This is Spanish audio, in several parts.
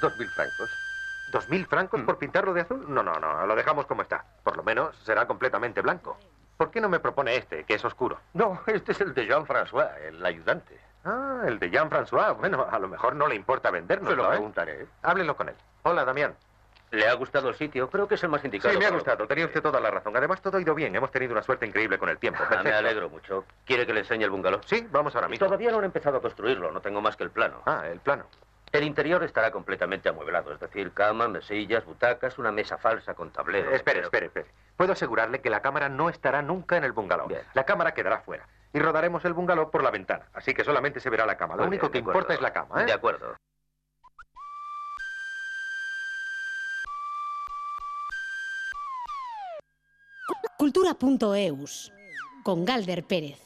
Dos mil francos. ¿Dos mil francos por pintarlo de azul? No, no, no, lo dejamos como está. Por lo menos será completamente blanco. ¿Por qué no me propone este, que es oscuro? No, este es el de Jean-François, el ayudante. Ah, el de Jean-François. Bueno, a lo mejor no le importa vendernos. Se lo ¿eh? preguntaré. Háblelo con él. Hola, Damián. ¿Le ha gustado el sitio? Creo que es el más indicado. Sí, me ha gustado. Tenía usted toda la razón. Además, todo ha ido bien. Hemos tenido una suerte increíble con el tiempo. Ah, me alegro mucho. ¿Quiere que le enseñe el bungalow? Sí, vamos ahora Y mismo. todavía no han empezado a construirlo, no tengo más que el plano. Ah, el plano. El interior estará completamente amueblado, es decir, cama, mesillas, butacas, una mesa falsa con tablero. Espere, Pero- espere, espere. Puedo asegurarle que la cámara no estará nunca en el bungalow. Bien. La cámara quedará fuera. Y rodaremos el bungalow por la ventana. Así que solamente se verá la cama. Lo Muy único bien, que importa es la cama, ¿eh? De acuerdo. Cultura.eus con Galder Pérez.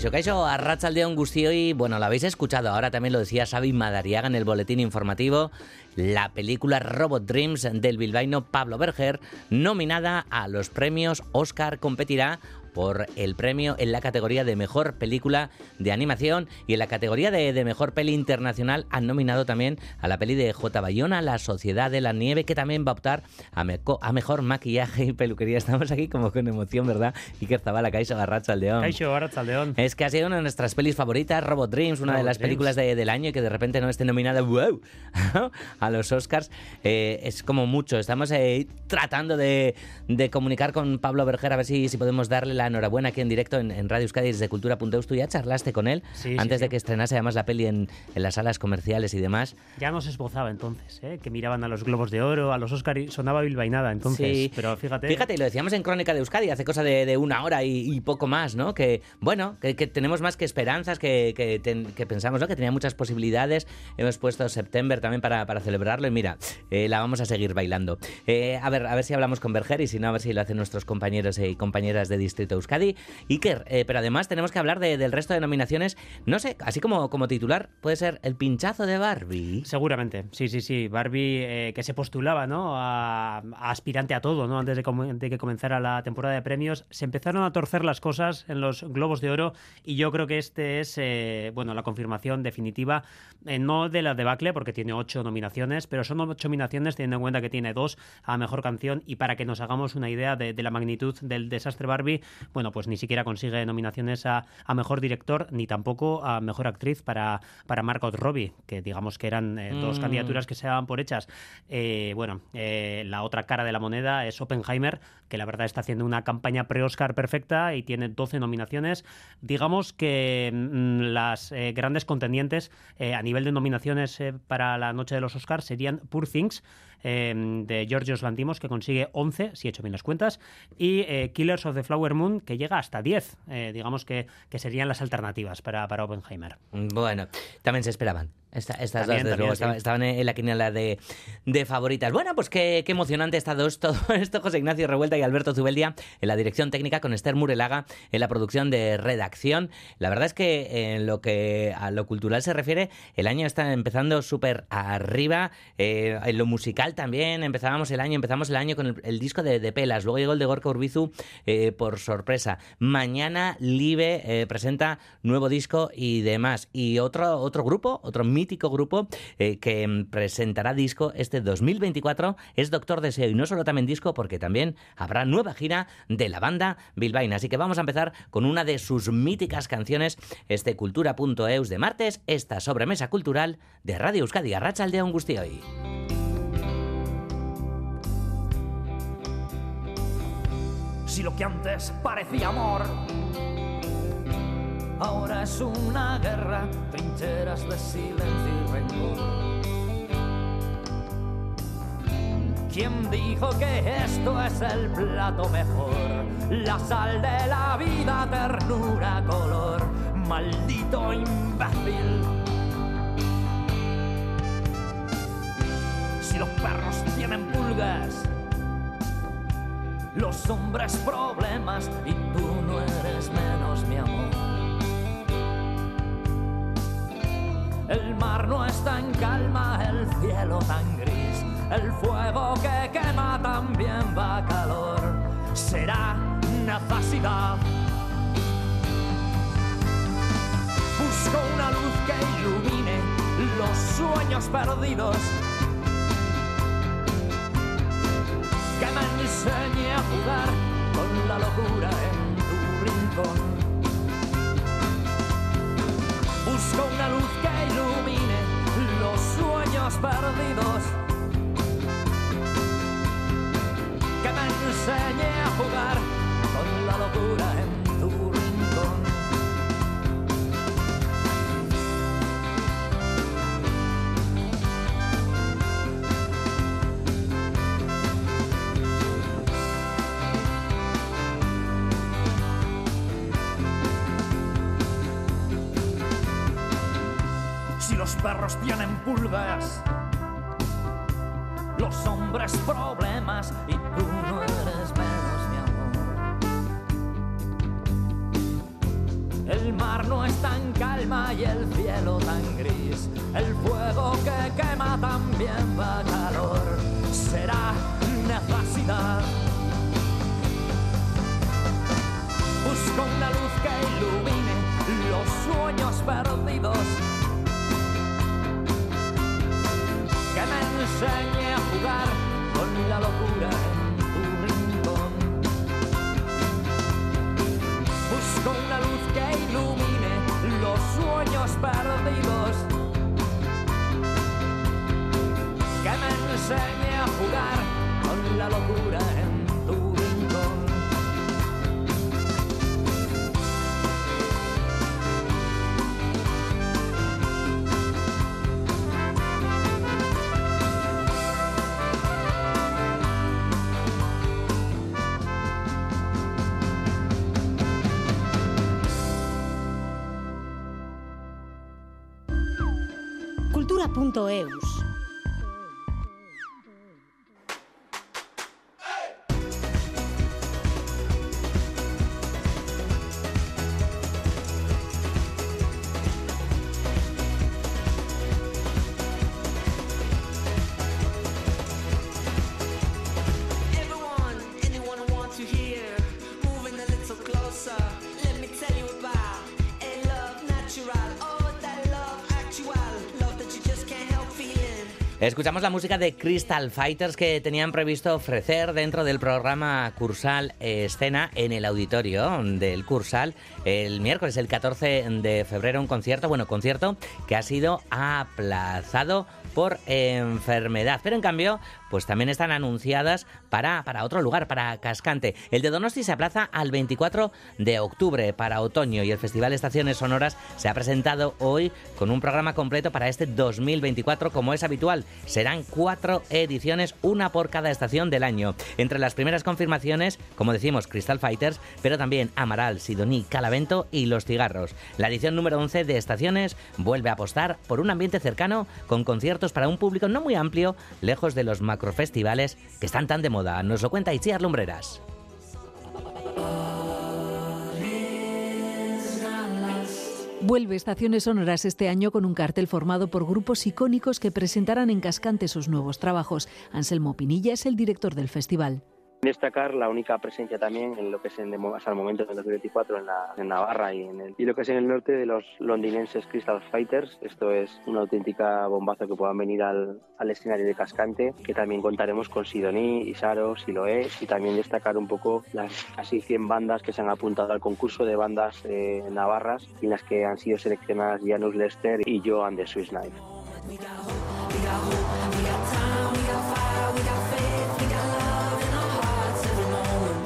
Caixo, Caixo, a Rachaldeón Gustioy, bueno, lo habéis escuchado, ahora también lo decía Xavi Madariaga en el boletín informativo, la película Robot Dreams del bilbaíno Pablo Berger, nominada a los premios Oscar, competirá por el premio en la categoría de Mejor Película de Animación y en la categoría de, de Mejor Peli Internacional han nominado también a la peli de J. Bayona, La Sociedad de la Nieve, que también va a optar a, meco- a Mejor Maquillaje y Peluquería. Estamos aquí como con emoción, ¿verdad? Iker Zabala, Caixo, Arrachaldeón. Kaixo, Arratsaldeon. Es que ha sido una de nuestras pelis favoritas, Robot Dreams, una de las Dreams. películas de- del año y que de repente no esté nominada wow, a los Oscars. Eh, es como mucho. Estamos eh, tratando de, de comunicar con Pablo Berger a ver si, si podemos darle la enhorabuena aquí en directo en, en Radio Euskadi desde Cultura.eus. Tú ya charlaste con él Sí, sí, antes de sí. que estrenase además la peli en, en las salas comerciales y demás. Ya nos esbozaba entonces, ¿eh? que miraban a los Globos de Oro, a los Oscar y sonaba bilbainada entonces. Sí. Pero fíjate. Fíjate, y lo decíamos en Crónica de Euskadi hace cosa de, de una hora y, y poco más, ¿no? Que, bueno, que, que tenemos más que esperanzas, que, que, ten- que pensamos, ¿no? Que tenía muchas posibilidades. Hemos puesto septiembre también para, para celebrarlo y mira, eh, la vamos a seguir bailando. Eh, a ver, a ver si hablamos con Berger y si no, a ver si lo hacen nuestros compañeros y compañeras de Distrito Euskadi. Iker, eh, pero además tenemos que hablar de- del resto de nominaciones. No sé, así como, como titular, puede ser El pinchazo de Barbie. Seguramente, sí, sí, sí. Barbie eh, que se postulaba, ¿no? A, aspirante a todo, ¿no? Antes de, que comenzara la temporada de premios, se empezaron a torcer las cosas en los Globos de Oro y yo creo que este es, eh, bueno, la confirmación definitiva, no de la debacle, porque tiene ocho nominaciones, pero son ocho nominaciones teniendo en cuenta que tiene dos a mejor canción y para que nos hagamos una idea de, de la magnitud del desastre Barbie, bueno, pues ni siquiera consigue nominaciones a, a mejor director ni tampoco a mejor actriz para, para Margot Robbie, que digamos que eran eh, dos Mm. candidaturas que se daban por hechas. Eh, bueno, eh, la otra cara de la moneda es Oppenheimer, que la verdad está haciendo una campaña pre-Oscar perfecta y tiene 12 nominaciones. Digamos que mm, las grandes contendientes a nivel de nominaciones para la noche de los Oscars serían Poor Things, eh, de Georgios Lantimos, que consigue 11, si he hecho bien las cuentas, y eh, Killers of the Flower Moon, que llega hasta 10. Eh, digamos que, que serían las alternativas para, para Oppenheimer. Bueno, también se esperaban. Esta- estas También, dos, desde también, luego, sí. estaban, en la quiniela de, de favoritas. Bueno, pues qué, qué emocionante está dos, todo esto. José Ignacio Revuelta y Alberto Zubeldia en la dirección técnica con Esther Murelaga en la producción de redacción. La verdad es que en lo que a lo cultural se refiere, el año está empezando súper arriba. Eh, en lo musical también empezábamos el año, empezamos el año con el, el disco de, de Pelas. Luego llegó el de Gorka Urbizu eh, por sorpresa. Mañana Live eh, presenta nuevo disco y demás. Y otro, otro grupo, otro mítico grupo eh, que mm, presentará disco este 2024 es Doctor Deseo. Y no solo también disco, porque también habrá nueva gira de la banda bilbaína. Así que vamos a empezar con una de sus míticas canciones, este cultura.eus de martes, esta sobremesa cultural de Radio Euskadi, Arrachaldeón Gustioy. Si lo que antes parecía amor, ahora es una guerra, trincheras de silencio y rencor. ¿Quién dijo que esto es el plato mejor? La sal de la vida, ternura, color, maldito imbécil. Si los perros tienen pulgas, los hombres problemas y tú no eres menos mi amor. Cielo tan gris. El fuego que quema también va calor. Será necesidad. Busco una luz que ilumine los sueños perdidos. Que me enseñe a jugar con la locura en tu rincón. Sueños perdidos. Que me enseñe a jugar con la locura en los hombres problemas y tú no eres menos, mi amor. El mar no está en calma y el cielo tan gris. El fuego que quema también va calor. Será necesidad. Busco una luz que ilumine los sueños perdidos. Enseñe a jugar con la locura en tu rincón. Busco una luz que ilumine los sueños perdidos. Que me enseñe a jugar con la locura en Cultura.eus. Escuchamos la música de Crystal Fighters que tenían previsto ofrecer dentro del programa Cursal Escena en el auditorio del Cursal el miércoles, el 14 de febrero, un concierto, bueno, concierto que ha sido aplazado por enfermedad. Pero en cambio, pues también están anunciadas para, para otro lugar, para Cascante. El de Donosti se aplaza al 24 de octubre para otoño y el Festival Estaciones Sonoras se ha presentado hoy con un programa completo para este 2024 como es habitual. Serán cuatro ediciones, una por cada estación del año. Entre las primeras confirmaciones, como decimos, Crystal Fighters, pero también Amaral, Sidoní, Calavento y Los Cigarros. La edición número 11 de Estaciones vuelve a apostar por un ambiente cercano con conciertos para un público no muy amplio, lejos de los que están tan de moda. Nos lo cuenta Itziar Lumbreras. Vuelve Estaciones Sonoras este año con un cartel formado por grupos icónicos que presentarán en Cascante sus nuevos trabajos. Anselmo Pinilla es el director del festival. Destacar la única presencia también en lo que es en, hasta el momento en el 2024 en, la, en Navarra y, en el, y lo que es en el norte de los londinenses Crystal Fighters. Esto es una auténtica bombazo que puedan venir al, al escenario de Cascante, que también contaremos con Sidoní, Isaro, Siloé y también destacar un poco las casi 100 bandas que se han apuntado al concurso de bandas eh, navarras y en las que han sido seleccionadas Janus Lester y Joan de Swiss Knife.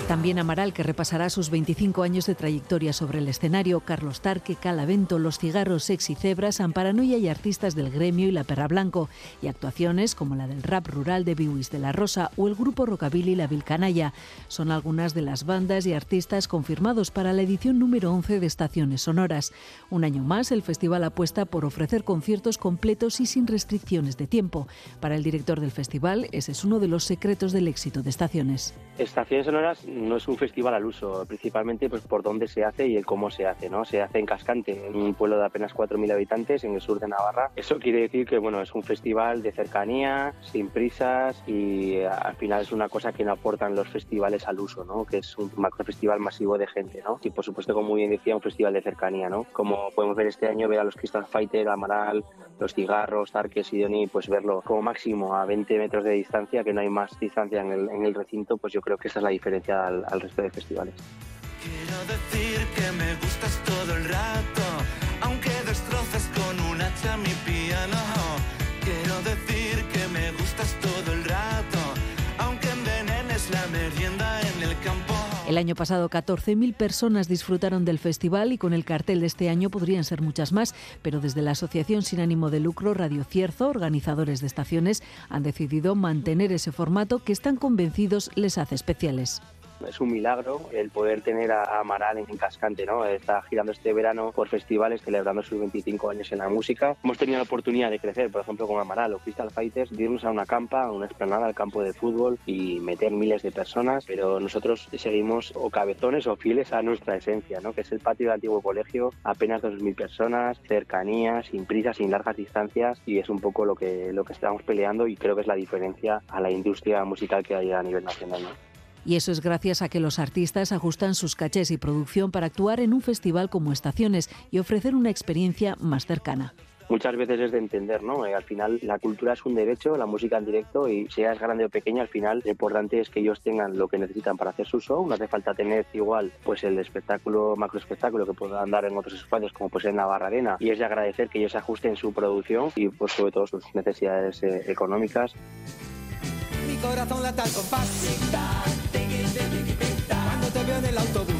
También Amaral, que repasará sus 25 años de trayectoria sobre el escenario, Carlos Tarque, Calavento, Los Cigarros, Sexy Cebras, Amparanoia y artistas del gremio y La Perra Blanco, y actuaciones como la del rap rural de Biwis de la Rosa o el grupo Rockabilly La Vilcanaya. Son algunas de las bandas y artistas confirmados para la edición número 11 de Estaciones Sonoras. Un año más, el festival apuesta por ofrecer conciertos completos y sin restricciones de tiempo. Para el director del festival, ese es uno de los secretos del éxito de Estaciones. Estaciones Sonoras no es un festival al uso, principalmente pues por dónde se hace y el cómo se hace, ¿no? Se hace en Cascante, en un pueblo de apenas 4.000 habitantes en el sur de Navarra. Eso quiere decir que, bueno, es un festival de cercanía, sin prisas y eh, al final es una cosa que no aportan los festivales al uso, ¿no? Que es un festival masivo de gente, ¿no? Y por supuesto, como bien decía, un festival de cercanía, ¿no? Como podemos ver este año, ver a los Crystal Fighter, Amaral, los cigarros, Tarques y Doni, pues verlo como máximo a 20 metros de distancia, que no hay más distancia en el recinto, pues yo creo que esa es la diferencia al, al resto de festivales. Quiero decir que me gustas todo el rato, aunque destroces con un hacha mi piano. Quiero decir que me gustas todo el rato, aunque envenenes la merienda en el campo. El año pasado 14.000 personas disfrutaron del festival y con el cartel de este año podrían ser muchas más, pero desde la Asociación sin ánimo de lucro Radio Cierzo, organizadores de estaciones, han decidido mantener ese formato que están convencidos les hace especiales. Es un milagro el poder tener a Amaral en Cascante, ¿no? Está girando este verano por festivales, celebrando sus 25 años en la música. Hemos tenido la oportunidad de crecer, por ejemplo, con Amaral o Crystal Fighters, de irnos a una campa, a una explanada, al campo de fútbol y meter miles de personas, pero nosotros seguimos o cabezones o fieles a nuestra esencia, ¿no? Que es el patio del antiguo colegio, apenas 2.000 personas, cercanía, sin prisas, sin largas distancias y es un poco lo que, lo que estamos peleando y creo que es la diferencia a la industria musical que hay a nivel nacional, ¿no? Y eso es gracias a que los artistas ajustan sus cachés y producción para actuar en un festival como Estaciones y ofrecer una experiencia más cercana. Muchas veces es de entender, ¿no? Eh, al final la cultura es un derecho, la música en directo y seas grande o pequeña, al final lo importante es que ellos tengan lo que necesitan para hacer su show. No hace falta tener igual pues el espectáculo, macro espectáculo que puedan dar en otros espacios como pues en Navarra Arena y es de agradecer que ellos ajusten su producción y pues sobre todo sus necesidades eh, económicas. Mi corazón late al compás. Cuando te veo en el autobús.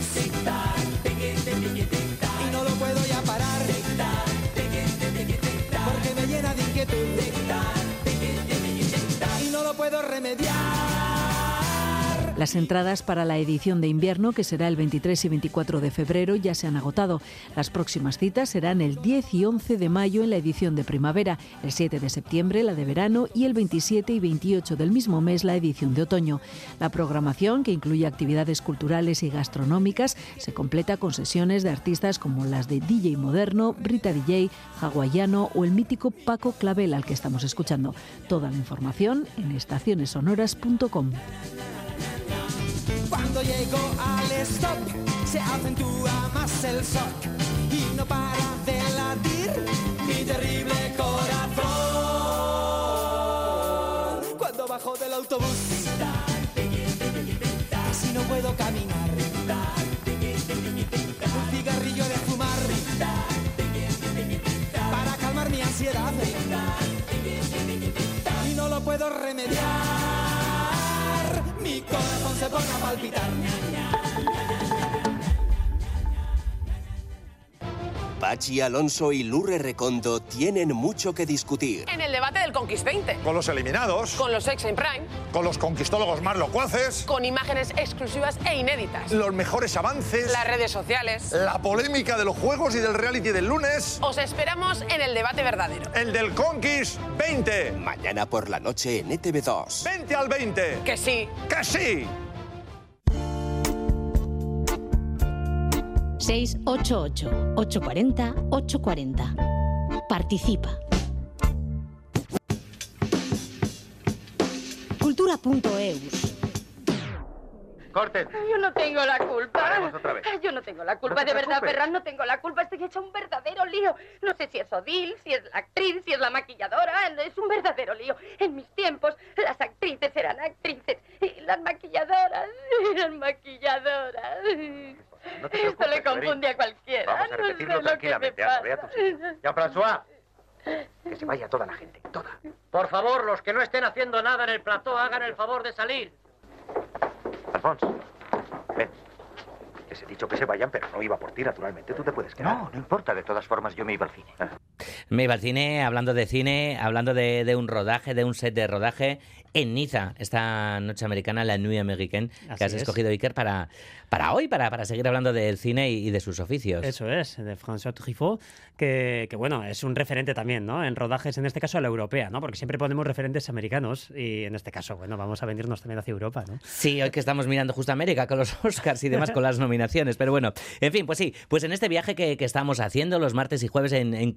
Las entradas para la edición de invierno, que será el 23 y 24 de febrero, ya se han agotado. Las próximas citas serán el 10 y 11 de mayo en la edición de primavera, el 7 de septiembre la de verano y el 27 y 28 del mismo mes la edición de otoño. La programación, que incluye actividades culturales y gastronómicas, se completa con sesiones de artistas como las de DJ Moderno, Brita DJ, Hawaiano o el mítico Paco Clavel al que estamos escuchando. Toda la información en estacionessonoras.com. Cuando llego al stop, se acentúa más el shock y no para de latir mi terrible corazón. Cuando bajo del autobús, si no puedo caminar, un cigarrillo de fumar para calmar mi ansiedad y no lo puedo remediar. Mi corazón se pone a palpitar. Pachi Alonso y Lurre Recondo tienen mucho que discutir. En el debate del Conquist 20. Con los eliminados. Con los ex en Prime. Con los conquistólogos más locuaces. Con imágenes exclusivas e inéditas. Los mejores avances. Las redes sociales. La polémica de los juegos y del reality del lunes. Os esperamos en el debate verdadero. El del Conquist 20. Mañana por la noche en E ETV2. 20 al 20. Que sí. Que sí. 688-840-840. Participa. Cultura.eus. Corten. Yo no tengo la culpa. Otra vez. Yo no tengo la culpa, No te de verdad. Ferran, no tengo la culpa. Estoy hecha un verdadero lío. No sé si es Odil, si es la actriz, si es la maquilladora. Es un verdadero lío. En mis tiempos, las actrices eran actrices y las maquilladoras eran maquilladoras. No te Esto le confunde a cualquiera. Vamos a no repetirlo sé lo que me tranquilamente, anda, ve a tu sitio. Ya, François. Que se vaya toda la gente, toda. Por favor, los que no estén haciendo nada en el plató, hagan el favor de salir. Alfonso, ven. Les he dicho que se vayan, pero no iba por ti, naturalmente. Tú te puedes quedar. No, no importa. De todas formas, yo me iba al cine. Me iba al cine, hablando de cine, hablando de, de un rodaje, de un set de rodaje en Niza, esta noche americana, la Nuit Américaine, Así que has es. escogido, Iker, para, para hoy, para, para seguir hablando del cine y, y de sus oficios. Eso es, de François Truffaut, que, que, bueno, es un referente también, ¿no? En rodajes, en este caso a la europea, ¿no? Porque siempre ponemos referentes americanos y en este caso, bueno, vamos a venirnos también hacia Europa, ¿no? Sí, hoy que estamos mirando justo América con los Oscars y demás, con las nominaciones. Pero bueno, en fin, pues sí, pues en este viaje que, que estamos haciendo los martes y jueves en, en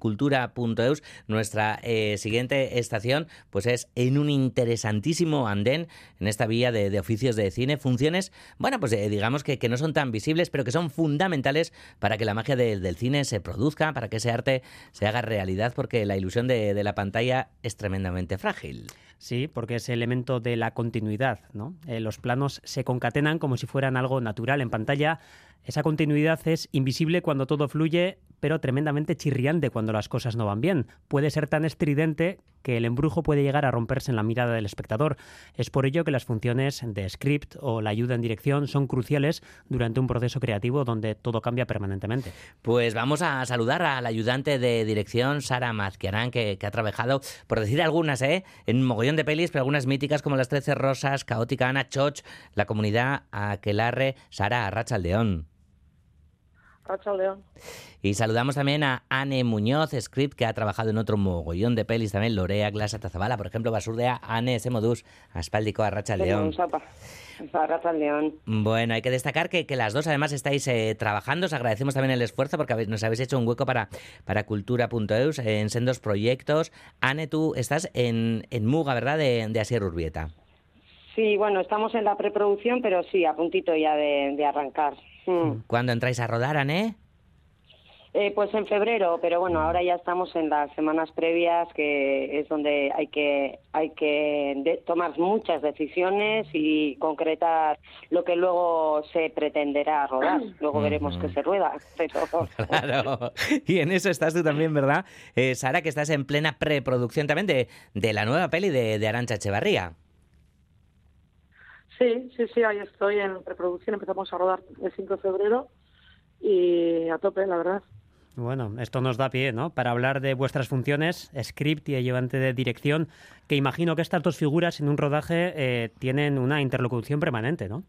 nuestra eh, siguiente estación, pues es en un interesantísimo andén, en esta vía de, oficios de cine, funciones, bueno, pues eh, digamos que, no son tan visibles, pero que son fundamentales para que la magia de- del cine se produzca, para que ese arte se haga realidad, porque la ilusión de, la pantalla es tremendamente frágil. Sí, porque es el elemento de la continuidad, ¿no? Eh, los planos se concatenan como si fueran algo natural en pantalla. Esa continuidad es invisible cuando todo fluye, pero tremendamente chirriante cuando las cosas no van bien. Puede ser tan estridente que el embrujo puede llegar a romperse en la mirada del espectador. Es por ello que las funciones de script o la ayuda en dirección son cruciales durante un proceso creativo donde todo cambia permanentemente. Pues vamos a saludar al ayudante de dirección, Sara Mazquiarán, que, que ha trabajado, por decir algunas, ¿eh? en un mogollón de pelis, pero algunas míticas como Las Trece Rosas, Caótica Ana Choch, La Comunidad, Aquelarre, Sara Arrachaldeón. Racha León. Y saludamos también a Anne Muñoz, script, que ha trabajado en otro mogollón de pelis también, Lorea, Glasa, Tazabala, por ejemplo, Basurdea, Anne Semodus, Aspáldico, Arrachaldeón. Racha León. Bueno, hay que destacar que, que las dos además estáis eh, trabajando. Os agradecemos también el esfuerzo porque habéis- nos habéis hecho un hueco para, para cultura.eus en sendos proyectos. Anne, tú estás en, en Muga, ¿verdad? De, de Asier Urbieta. Sí, bueno, estamos en la preproducción, pero sí, a puntito ya de, de arrancar. Mm. ¿Cuándo entráis a rodar, Anne? Eh, pues en febrero, pero bueno, ahora ya estamos en las semanas previas, que es donde hay que hay que de- tomar muchas decisiones y concretar lo que luego se pretenderá rodar. Luego veremos qué se rueda, pero Claro. Y en eso estás tú también, ¿verdad? Eh, Sara, que estás en plena preproducción también de, de la nueva peli de, de Arancha Echevarría. Sí, sí, sí, ahí estoy en preproducción. Empezamos a rodar el 5 de febrero y a tope, la verdad. Bueno, esto nos da pie, ¿no? Para hablar de vuestras funciones, script y ayudante de dirección, que imagino que estas dos figuras en un rodaje eh, tienen una interlocución permanente, ¿no?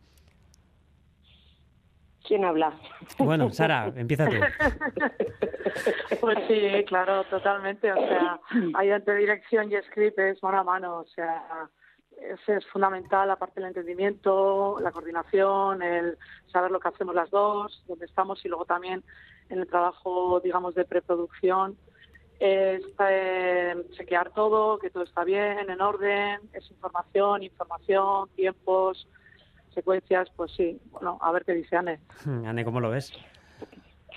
¿quién habla? Bueno, Sara, empieza tú. Pues sí, claro, totalmente. O sea, ahí ante dirección y script es mano a mano. O sea, es, es fundamental, aparte del entendimiento, la coordinación, el saber lo que hacemos las dos, dónde estamos y luego también en el trabajo, digamos, de preproducción. Es eh, chequear todo, que todo está bien, en orden, es información, información, tiempos, secuencias, pues sí, bueno, a ver qué dice Anne. Anne, ¿cómo lo ves?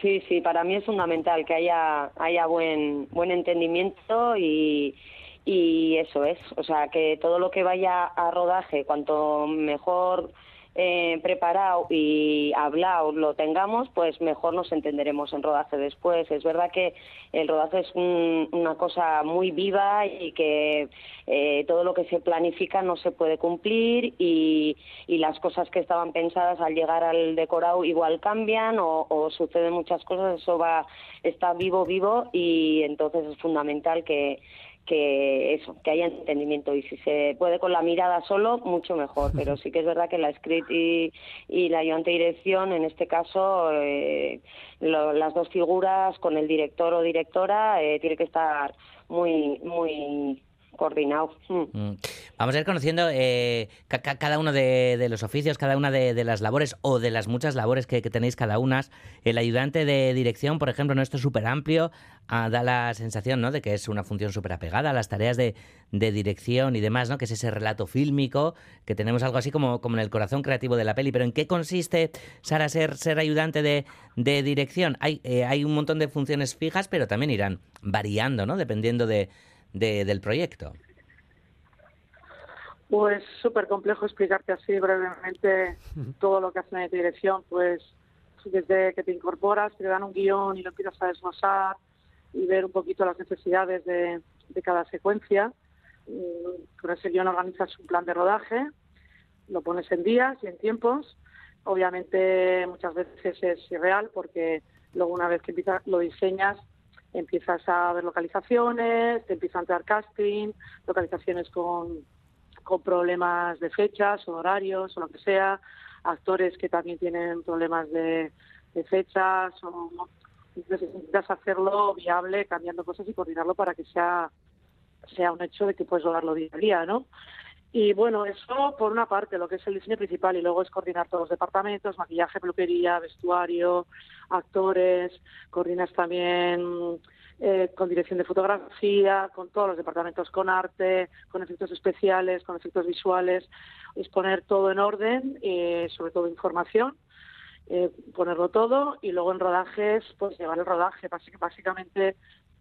Sí, sí, para mí es fundamental que haya, haya buen, buen entendimiento y, y eso es. O sea, que todo lo que vaya a rodaje, cuanto mejor eh, preparado y hablado lo tengamos, pues mejor nos entenderemos en rodaje después. Es verdad que el rodaje es un- una cosa muy viva y que eh, todo lo que se planifica no se puede cumplir y, y las cosas que estaban pensadas al llegar al decorado igual cambian o, o suceden muchas cosas, eso va está vivo, vivo y entonces es fundamental que que eso, que haya entendimiento. Y si se puede con la mirada solo, mucho mejor, pero sí que es verdad que la script y, y la ayudante de dirección, en este caso, eh, lo- las dos figuras con el director o directora, eh, tiene que estar muy, muy coordinado. Mm. Mm. Vamos a ir conociendo eh, ca- ca- cada uno de, los oficios, cada una de, las labores o de las muchas labores que, tenéis cada una. El ayudante de dirección, por ejemplo, no esto es súper amplio, ah, da la sensación ¿no? de que es una función súper apegada a las tareas de, dirección y demás, ¿no? que es ese relato fílmico, que tenemos algo así como, como en el corazón creativo de la peli. Pero ¿en qué consiste, Sara, ser, ser ayudante de, de dirección? Hay, eh, hay un montón de funciones fijas, pero también irán variando, ¿no? dependiendo de, de- del proyecto. Pues súper complejo explicarte así brevemente todo lo que hacen en dirección, pues desde que te incorporas, te dan un guion y lo empiezas a desglosar y ver un poquito las necesidades de, de cada secuencia. Mm, Con ese guion organizas un plan de rodaje, lo pones en días y en tiempos. Obviamente muchas veces es irreal porque luego una vez que empiezas lo diseñas empiezas a ver localizaciones, te empiezan a dar casting, localizaciones con, con problemas de fechas o horarios o lo que sea, actores que también tienen problemas de, fechas o necesitas hacerlo viable cambiando cosas y coordinarlo para que sea sea un hecho de que puedes lograrlo día a día, ¿no? Y bueno, eso por una parte, lo que es el diseño principal, y luego es coordinar todos los departamentos, maquillaje, peluquería, vestuario, actores, coordinas también eh, con dirección de fotografía, con todos los departamentos, con arte, con efectos especiales, con efectos visuales, es poner todo en orden, eh, sobre todo información, eh, ponerlo todo y luego en rodajes, pues llevar el rodaje. Básic- Básicamente,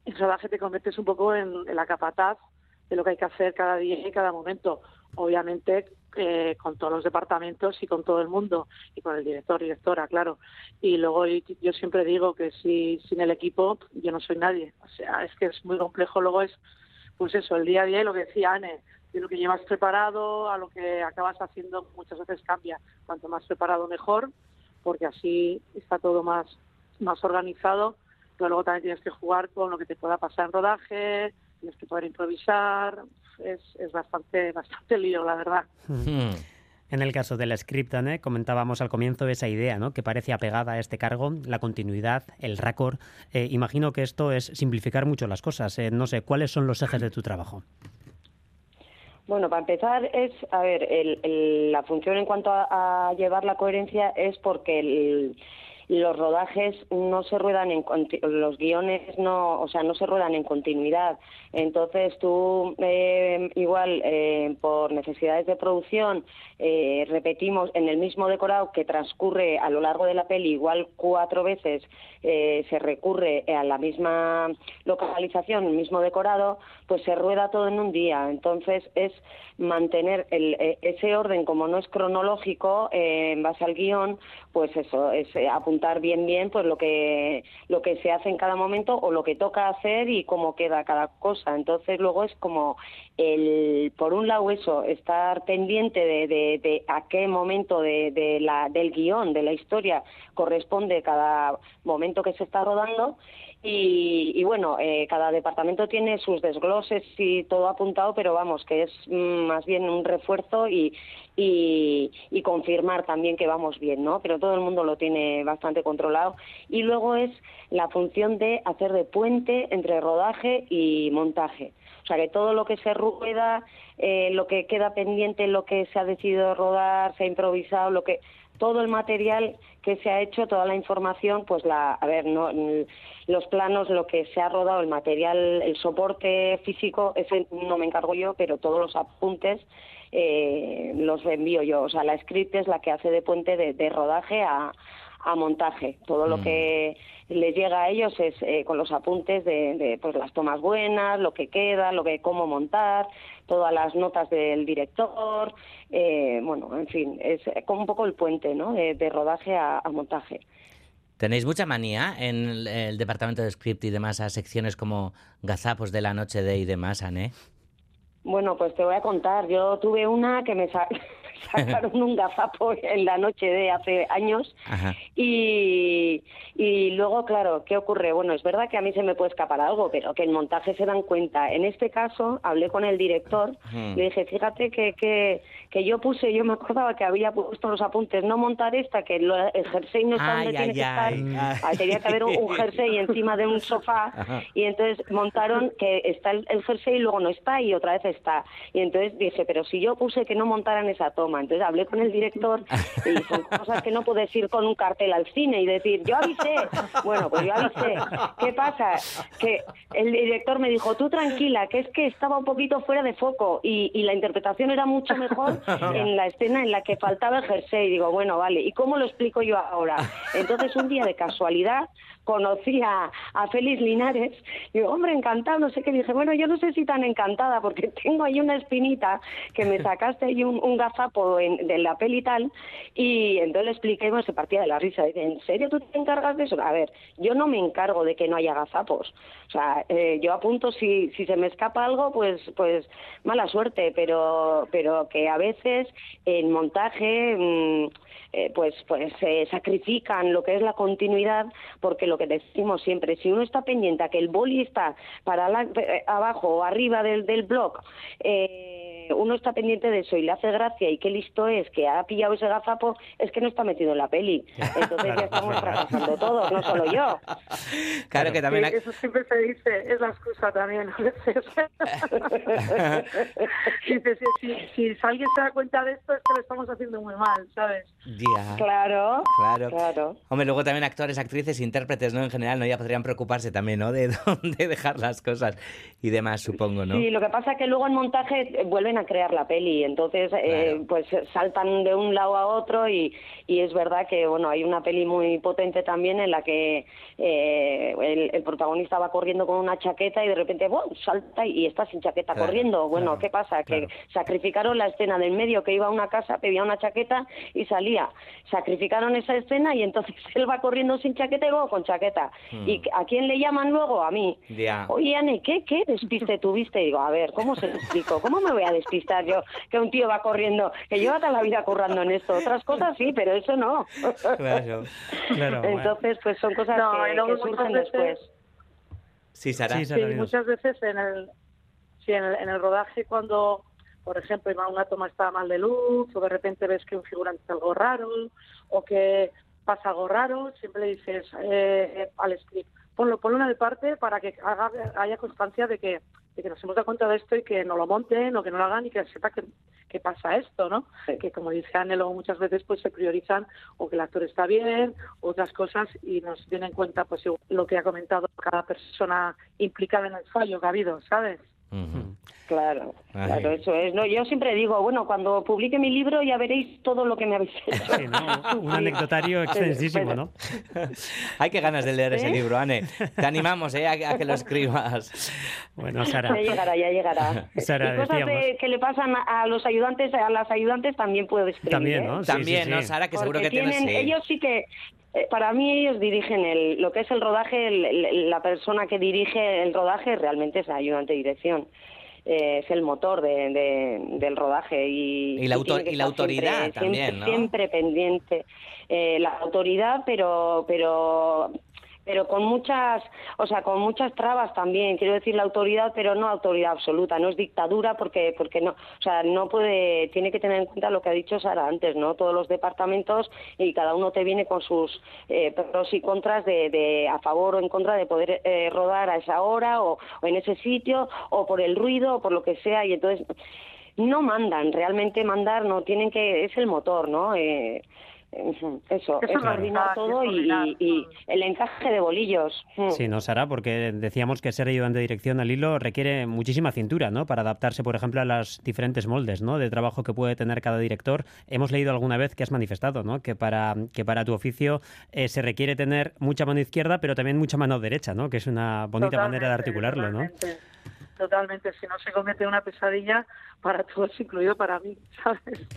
en rodaje te conviertes un poco en, en la capataz de lo que hay que hacer cada día y cada momento. Obviamente, eh, con todos los departamentos y con todo el mundo, y con el director, directora, claro. Y luego yo siempre digo que si sin el equipo yo no soy nadie. O sea, es que es muy complejo. Luego es, pues eso, el día a día y lo que decía Anne, de lo que llevas preparado a lo que acabas haciendo muchas veces cambia. Cuanto más preparado mejor, porque así está todo más, más organizado. Pero luego también tienes que jugar con lo que te pueda pasar en rodaje, tienes que poder improvisar. Es, es bastante, bastante lío, la verdad. En el caso del script, Anne, comentábamos al comienzo esa idea, ¿no? Que parece apegada a este cargo, la continuidad, el récord. Eh, imagino que esto es simplificar mucho las cosas. Eh, no sé, ¿cuáles son los ejes de tu trabajo? Bueno, para empezar es, a ver, el- el- la función en cuanto a, a llevar la coherencia es porque el- los rodajes no se ruedan en los guiones no, o sea, no se ruedan en continuidad. Entonces tú eh, igual eh, por necesidades de producción eh, repetimos en el mismo decorado que transcurre a lo largo de la peli igual cuatro veces eh, se recurre a la misma localización, el mismo decorado, pues se rueda todo en un día. Entonces es mantener el- eh, ese orden como no es cronológico eh, en base al guion, pues eso es eh, apuntar bien bien pues lo que lo que se hace en cada momento o lo que toca hacer y cómo queda cada cosa. Entonces luego es como el por un lado eso estar pendiente de a qué momento de, de la, del guion de la historia corresponde cada momento que se está rodando y, y bueno, eh, cada departamento tiene sus desgloses y todo apuntado, pero vamos, que es mm, más bien un refuerzo y, y, confirmar también que vamos bien, ¿no? Pero todo el mundo lo tiene bastante controlado. Y luego es la función de hacer de puente entre rodaje y montaje. O sea, que todo lo que se rueda, eh, lo que queda pendiente, lo que se ha decidido rodar, se ha improvisado, lo que todo el material que se ha hecho, toda la información, pues la, a ver, no, los planos, lo que se ha rodado, el material, el soporte físico, ese no me encargo yo, pero todos los apuntes eh, los envío yo. O sea, la script es la que hace de puente de rodaje a, a montaje. Todo lo que les llega a ellos es eh, con los apuntes de, de, pues las tomas buenas, lo que queda, lo que cómo montar, todas las notas del director, eh, bueno, en fin, es como un poco el puente, ¿no? De, de rodaje a, a montaje. ¿Tenéis mucha manía en el, el departamento de script y demás a secciones como gazapos de la noche de y demás, Anne? Bueno, pues te voy a contar. Yo tuve una que me sa- sacaron un gazapo en la noche de hace años Ajá. y, y luego, claro, ¿qué ocurre? Bueno, es verdad que a mí se me puede escapar algo, pero que en montaje se dan cuenta. En este caso, hablé con el director Hmm. le dije, fíjate que, que, que yo puse, yo me acordaba que había puesto los apuntes, no montar esta, que lo- el jersey no está Ay, donde ay, tiene que estar. Ah, Tenía que haber un, un jersey encima de un sofá Ajá. y entonces montaron que está el, el jersey y luego no está y otra vez está. Y entonces dije, pero si yo puse que no montaran esa toma, entonces hablé con el director y son cosas que no puedes ir con un cartel al cine y decir, yo avisé. Bueno, pues yo avisé. ¿Qué pasa? Que el director me dijo, tú tranquila, que es que estaba un poquito fuera de foco y, y la interpretación era mucho mejor en la escena en la que faltaba el jersey. Y digo, bueno, vale, ¿y cómo lo explico yo ahora? Entonces un día de casualidad conocí a, a Félix Linares y digo, hombre, encantado, no sé qué. Dije, bueno, yo no sé si tan encantada porque tengo ahí una espinita que me sacaste ahí un, un gazapo en- de la peli y tal. Y entonces le expliqué, bueno, se partía de la risa. Dice, ¿en serio tú te encargas de eso? A ver, yo no me encargo de que no haya gazapos. O sea, eh, yo apunto si, si se me escapa algo, pues, pues mala suerte, pero, pero que a veces en montaje... mm, eh, pues pues se sacrifican lo que es la continuidad porque lo que decimos siempre, si uno está pendiente a que el boli está para la- eh, abajo o arriba del, del blog, eh, uno está pendiente de eso y le hace gracia y qué listo es que ha pillado ese gazapo, es que no está metido en la peli. Entonces ya estamos fracasando todos, no solo yo. Claro que también... Sí, eso siempre se dice, es la excusa también a veces. Dice, si, si, si alguien se da cuenta de esto es que lo estamos haciendo muy mal, ¿sabes? Ya. Claro, Claro. Hombre, luego también actores, actrices, intérpretes, ¿no? En general, ¿no? Ya podrían preocuparse también, ¿no? De dónde dejar las cosas y demás, supongo, ¿no? Sí, lo que pasa es que luego en montaje eh, vuelven a crear la peli, entonces eh, pues saltan de un lado a otro y, y es verdad que bueno hay una peli muy potente también en la que eh, el, el protagonista va corriendo con una chaqueta y de repente ¡bum! salta y está sin chaqueta Claro, corriendo. Bueno, claro, ¿qué pasa? Que sacrificaron la escena del medio que iba a una casa, pedía una chaqueta y salía. Sacrificaron esa escena y entonces él va corriendo sin chaqueta y luego con chaqueta. Hmm. ¿Y a quién le llaman luego? A mí. Oye, Anne, ¿qué, ¿qué despiste tuviste? Y digo, a ver, ¿cómo se explico? ¿Cómo me voy a despistar yo que un tío va corriendo? Que lleva toda la vida currando en esto. Otras cosas sí, pero eso no. Claro, claro. Entonces, pues son cosas No, que, que surgen veces- después. Sí, Sara. Sí, muchas veces en el, sí, en el, en el rodaje cuando, por ejemplo, una toma está mal de luz o de repente ves que un figurante hace algo raro o que pasa algo raro, siempre le dices eh, al script, ponlo, ponlo en el parte para que haga, haya constancia de que, de que nos hemos dado cuenta de esto y que no lo monten o que no lo hagan y que sepa que, que pasa esto, ¿no? Que como dice Anne, luego muchas veces pues se priorizan o que el actor está bien, otras cosas y nos tiene en cuenta pues lo que ha comentado cada persona implicada en el fallo que ha habido, ¿sabes? Claro, Ay. claro, eso es. No, yo siempre digo, bueno, cuando publique mi libro ya veréis todo lo que me habéis hecho. Un anecdotario extensísimo, ¿no? Hay que ganas de leer ese libro, Anne. Te animamos, ¿eh? A, a que lo escribas. Bueno, Ya llegará, ya llegará. Sara, y cosas de- que le pasan a, los ayudantes, a las ayudantes también puedo escribir. También, ¿eh? ¿no? Sí, También, sí, ¿no, sí. Sara? Que seguro que tienes- tienen- sí. Ellos sí que, eh, para mí ellos dirigen el, lo que es el rodaje, el- el- la persona que dirige el rodaje realmente es el ayudante de dirección. Eh, es el motor de, de- del rodaje y, Y la autor- y autoridad siempre- también, siempre, ¿no? siempre pendiente Eh, la autoridad pero pero pero con muchas, o sea, con muchas trabas también. Quiero decir la autoridad, pero no autoridad absoluta, no es dictadura porque porque no, o sea, no puede tiene que tener en cuenta lo que ha dicho Sara antes, ¿no? Todos los departamentos y cada uno te viene con sus eh, pros y contras de, a favor o en contra de poder eh, rodar a esa hora o, en ese sitio o por el ruido o por lo que sea y entonces no mandan, realmente mandar no tienen que es el motor, ¿no? Eh, Eso, Eso es es coordinar verdad, todo y, el encaje de bolillos. Sí, no, Sara, porque decíamos que ser ayudante de dirección al hilo requiere muchísima cintura, ¿no? Para adaptarse, por ejemplo, a los diferentes moldes, ¿no? De trabajo que puede tener cada director. Hemos leído alguna vez que has manifestado, ¿no? Que para, que para tu oficio eh, se requiere tener mucha mano izquierda, pero también mucha mano derecha, ¿no? Que es una bonita manera de Totalmente, articularlo, ¿no? totalmente. Totalmente, si no se en una pesadilla para todos, incluido para mí, ¿sabes?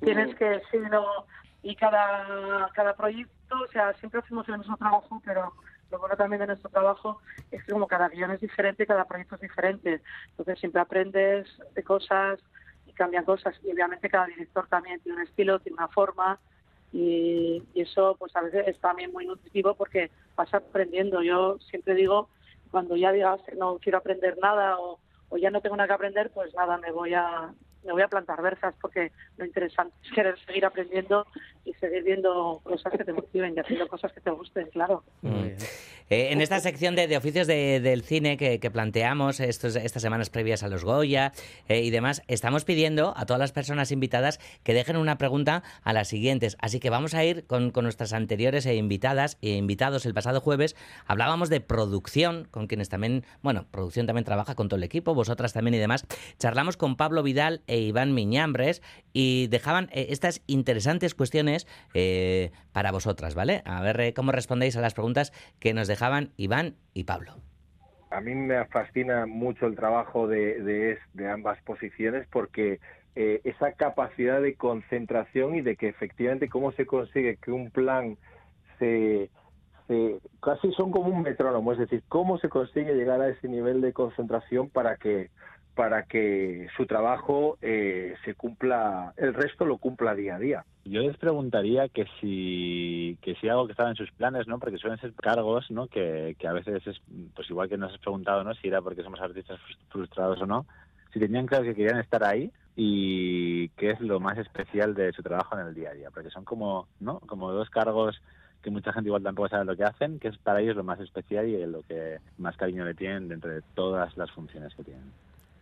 Tienes que, sí, no, y cada, cada proyecto, o sea, siempre hacemos el mismo trabajo, pero lo bueno también de nuestro trabajo es que como cada guion es diferente, cada proyecto es diferente, entonces siempre aprendes de cosas y cambian cosas, y obviamente cada director también tiene un estilo, tiene una forma, y, y eso pues a veces es también muy nutritivo porque vas aprendiendo. Yo siempre digo, cuando ya digas no quiero aprender nada o, o ya no tengo nada que aprender, pues nada, me voy a me voy a plantar versas porque lo interesante es querer seguir aprendiendo y seguir viendo cosas que te motiven y haciendo cosas que te gusten, claro. Eh, en esta sección de, de oficios de- del cine que, que planteamos estos, estas semanas previas a los Goya eh, y demás, estamos pidiendo a todas las personas invitadas que dejen una pregunta a las siguientes. Así que vamos a ir con, con nuestras anteriores eh, invitadas e invitados. El pasado jueves hablábamos de producción, con quienes también, bueno, producción también trabaja con todo el equipo, vosotras también y demás. Charlamos con Pablo Vidal e Iván Miñambres y dejaban eh, estas interesantes cuestiones eh, para vosotras, ¿vale? A ver eh, cómo respondéis a las preguntas que nos dejaban Iván y Pablo. A mí me fascina mucho el trabajo de, de, de ambas posiciones porque eh, esa capacidad de concentración y de que efectivamente cómo se consigue que un plan se, se casi son como un metrónomo, es decir, cómo se consigue llegar a ese nivel de concentración para que para que su trabajo eh, se cumpla, el resto lo cumpla día a día. Yo les preguntaría que si, que si algo que estaba en sus planes, ¿no? Porque suelen ser cargos, ¿no? Que, que a veces es, pues igual que nos has preguntado, ¿no? Si era porque somos artistas frus- frustrados o no. Si tenían claro que querían estar ahí y qué es lo más especial de su trabajo en el día a día. Porque son como, ¿no? Como dos cargos que mucha gente igual tampoco sabe lo que hacen, que es para ellos lo más especial y lo que más cariño le tienen dentro de todas las funciones que tienen.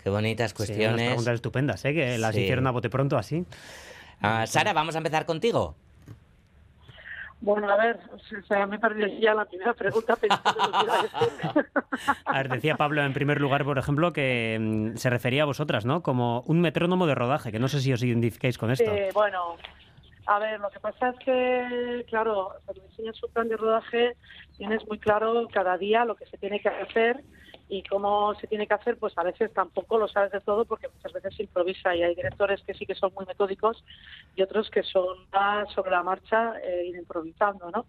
Qué bonitas Sí, unas cuestiones. preguntas estupendas, ¿eh? Que las Sí. hicieron a bote pronto así. Ah, Sara, vamos a empezar contigo. Bueno, a ver, o sea, me perdí ya la primera pregunta pensando que a ver, decía Pablo en primer lugar, por ejemplo, que mm, se refería a vosotras, ¿no? Como un metrónomo de rodaje, que no sé si os identificáis con esto. Eh, bueno, a ver, lo que pasa es que, claro, cuando diseñas un plan de rodaje tienes muy claro cada día lo que se tiene que hacer y cómo se tiene que hacer, pues a veces tampoco lo sabes de todo porque muchas veces se improvisa y hay directores que sí que son muy metódicos y otros que son más sobre la marcha e ir improvisando, ¿no?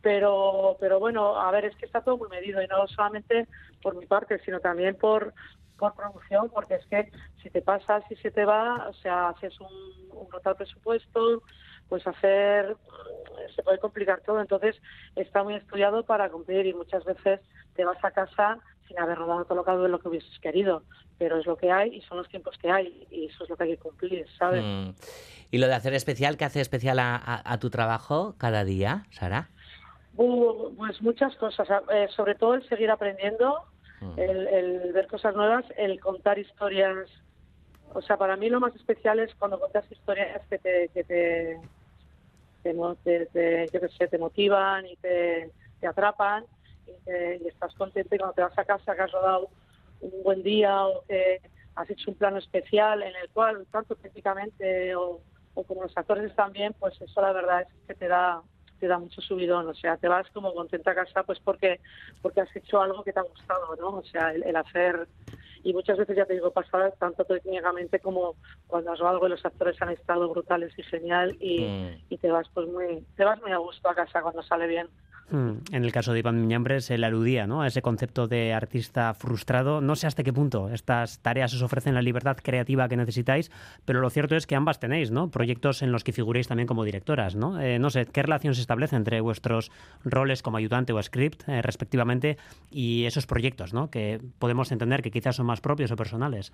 Pero, pero bueno, a ver, es que está todo muy medido y no solamente por mi parte, sino también por, por producción, porque es que si te pasas y se te va, o sea, haces un, un total presupuesto, pues hacer, se puede complicar todo, entonces está muy estudiado para cumplir y muchas veces te vas a casa sin haber rodado todo lo que, lo que hubieses querido, pero es lo que hay y son los tiempos que hay y eso es lo que hay que cumplir, ¿sabes? Mm. Y lo de hacer especial, ¿qué hace especial a, a- a tu trabajo cada día, Sara? Uh, pues muchas cosas, eh, sobre todo el seguir aprendiendo, el, el ver cosas nuevas, el contar historias. O sea, para mí lo más especial es cuando cuentas historias que te, que te, te, te- te- sé, te motivan y te, te atrapan y, te- y estás contento y cuando te vas a casa que has rodado un buen día o que has hecho un plano especial en el cual, tanto técnicamente o, o como los actores están bien, pues eso la verdad es que te da te da mucho subidón, o sea, te vas como contenta a casa pues porque porque has hecho algo que te ha gustado, ¿no? O sea, el, el hacer y muchas veces ya te digo pasar tanto técnicamente como cuando has algo y los actores han estado brutales y genial y, y te vas pues muy te vas muy a gusto a casa cuando sale bien. Mm, En el caso de Iván Miñambres, él aludía ¿no? a ese concepto de artista frustrado. No sé hasta qué punto estas tareas os ofrecen la libertad creativa que necesitáis, pero lo cierto es que ambas tenéis ¿no? proyectos en los que figuréis también como directoras. ¿no? Eh, no sé, ¿qué relación se establece entre vuestros roles como ayudante o script, eh, respectivamente, y esos proyectos ¿no? que podemos entender que quizás son más propios o personales?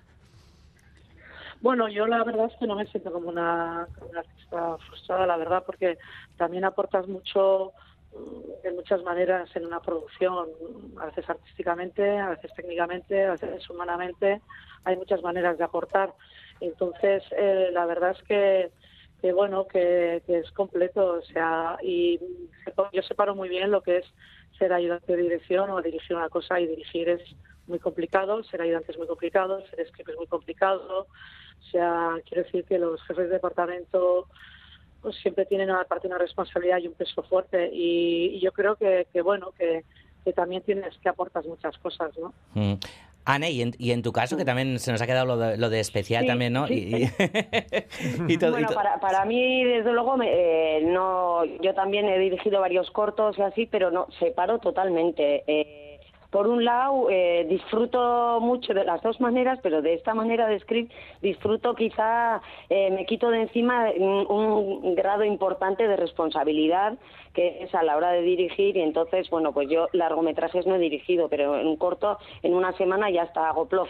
Bueno, yo la verdad es que no me siento como una, como una artista frustrada, la verdad, porque también aportas mucho de muchas maneras en una producción, a veces artísticamente, a veces técnicamente, a veces humanamente, hay muchas maneras de aportar. Entonces, eh, la verdad es que, que bueno, que, es completo, o sea, y yo separo muy bien lo que es ser ayudante de dirección o dirigir una cosa y dirigir es muy complicado, ser ayudante es muy complicado, ser script es muy complicado, o sea, quiero decir que los jefes de departamento pues siempre tienen aparte una responsabilidad y un peso fuerte y, y yo creo que, que bueno, que, que también tienes que aportar muchas cosas, ¿no? Mm. Anne, y en, y en tu caso, que también se nos ha quedado lo de, lo de especial Sí, también, ¿no? sí. Y, y- y todo- y bueno, para, para mí, desde luego, me- eh, no, yo también he dirigido varios cortos y así, pero no, separo totalmente. Eh, por un lado, eh, disfruto mucho de las dos maneras, pero de esta manera de script disfruto quizá, eh, me quito de encima un, un grado importante de responsabilidad que es a la hora de dirigir y entonces, bueno, pues yo largometrajes no he dirigido, pero en un corto, en una semana ya está hago plof,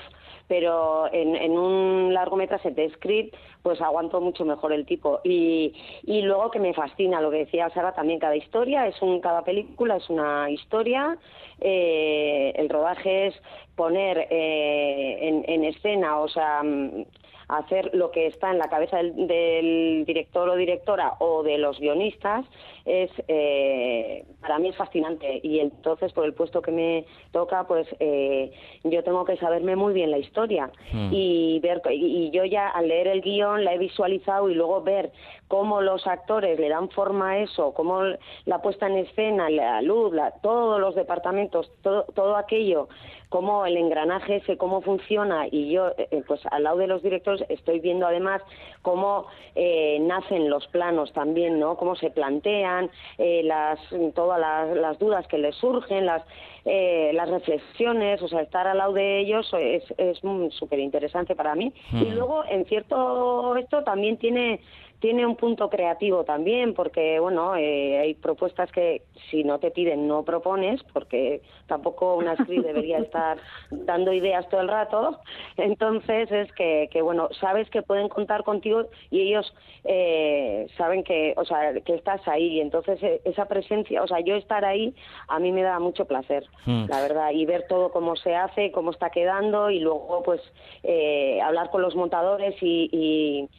pero en, en un largometraje de script pues aguanto mucho mejor el tipo. Y, y luego que me fascina lo que decía Sara también cada historia es un cada película es una historia eh, el rodaje es poner eh, en, en escena o sea mm, hacer lo que está en la cabeza del director o directora o de los guionistas es eh, para mí es fascinante y entonces por el puesto que me toca pues eh, yo tengo que saberme muy bien la historia Mm. y ver y yo ya al leer el guion la he visualizado y luego ver cómo los actores le dan forma a eso cómo la puesta en escena la luz la- todos los departamentos todo todo aquello cómo el engranaje ese cómo funciona y yo eh, eh, pues al lado de los directores estoy viendo además cómo eh, nacen los planos también, ¿no? Cómo se plantean, eh, las, todas las, las dudas que les surgen, las, eh, las reflexiones, o sea, estar al lado de ellos es es súper interesante para mí. Y Mm. luego, en cierto esto también tiene tiene un punto creativo también, porque bueno, eh, hay propuestas que si no te piden no propones, porque tampoco una actriz debería estar dando ideas todo el rato. Entonces es que, que bueno, sabes que pueden contar contigo y ellos eh, saben que, o sea, que estás ahí. Entonces eh, esa presencia, o sea, yo estar ahí a mí me da mucho placer, Mm. la verdad, y ver todo cómo se hace, cómo está quedando y luego pues eh, hablar con los montadores y, y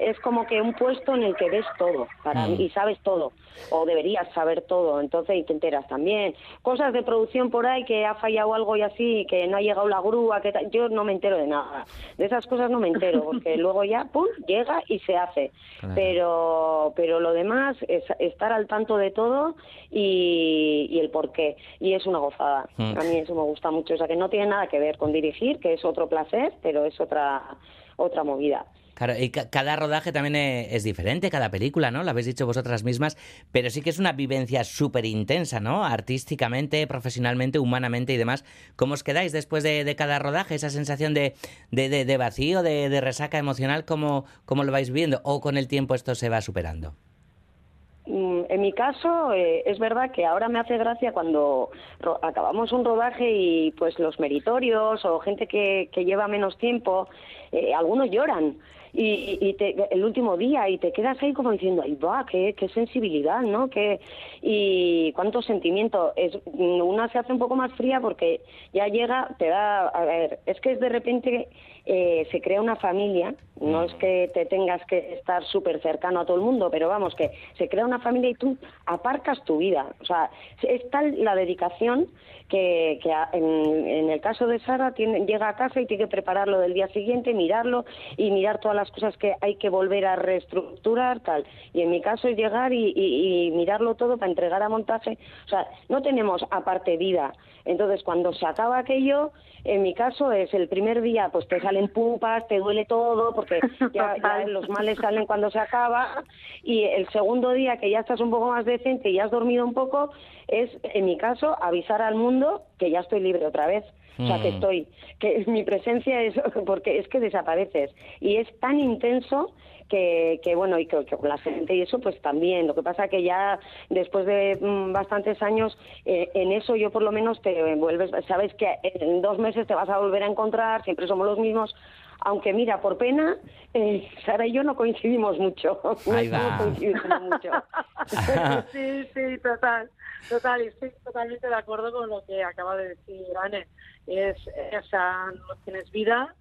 es como que un puesto en el que ves todo para Mm. mí, y sabes todo o deberías saber todo entonces y te enteras también cosas de producción por ahí que ha fallado algo y así que no ha llegado la grúa que yo no me entero de nada de esas cosas no me entero porque luego ya pum llega y se hace Claro. pero pero lo demás es estar al tanto de todo y, y el por qué y es una gozada Mm. a mí eso me gusta mucho o sea que no tiene nada que ver con dirigir que es otro placer pero es otra otra movida Claro, y ca- cada rodaje también e- es diferente, cada película, ¿no? Lo habéis dicho vosotras mismas, pero sí que es una vivencia súper intensa, ¿no? Artísticamente, profesionalmente, humanamente y demás. ¿Cómo os quedáis después de, de cada rodaje? Esa sensación de, de, de- vacío, de, de resaca emocional, ¿cómo, ¿cómo lo vais viendo? ¿O con el tiempo esto se va superando? Mm, En mi caso, eh, es verdad que ahora me hace gracia cuando acabamos un rodaje y pues los meritorios o gente que, lleva menos tiempo, eh, algunos lloran. Y, te- el último día y te quedas ahí como diciendo, ay va, qué, qué sensibilidad, ¿no? Qué, y cuánto sentimiento. Es, una se hace un poco más fría porque ya llega, te da, a ver, es que es de repente eh, se crea una familia, no es que te tengas que estar súper cercano a todo el mundo, pero vamos, que se crea una familia y tú aparcas tu vida. O sea, es tal la dedicación que, que en, en el caso de Sara tiene- llega a casa y tiene que prepararlo del día siguiente, mirarlo y mirar todas las cosas que hay que volver a reestructurar, tal. Y en mi caso es llegar y, y- y mirarlo todo para entregar a montaje. O sea, no tenemos aparte vida. Entonces, cuando se acaba aquello, en mi caso es el primer día, pues te salen pupas, te duele todo, porque ya, ya los males salen cuando se acaba. Y el segundo día, que ya estás un poco más decente y ya has dormido un poco, es, en mi caso, avisar al mundo que ya estoy libre otra vez. O sea, que Mm. estoy, que mi presencia es, porque es que desapareces. Y es tan intenso que, que bueno, y que, que con la gente y eso, pues también. Lo que pasa que ya después de mm, bastantes años, eh, en eso yo por lo menos te vuelves, sabes que en dos meses te vas a volver a encontrar, siempre somos los mismos. Aunque mira, por pena, eh, Sara y yo no coincidimos mucho. No Ahí va. coincidiendo mucho. sí, sí, total, total, y estoy totalmente de acuerdo con lo que acaba de decir Anne. Es, o sea, no tienes vida,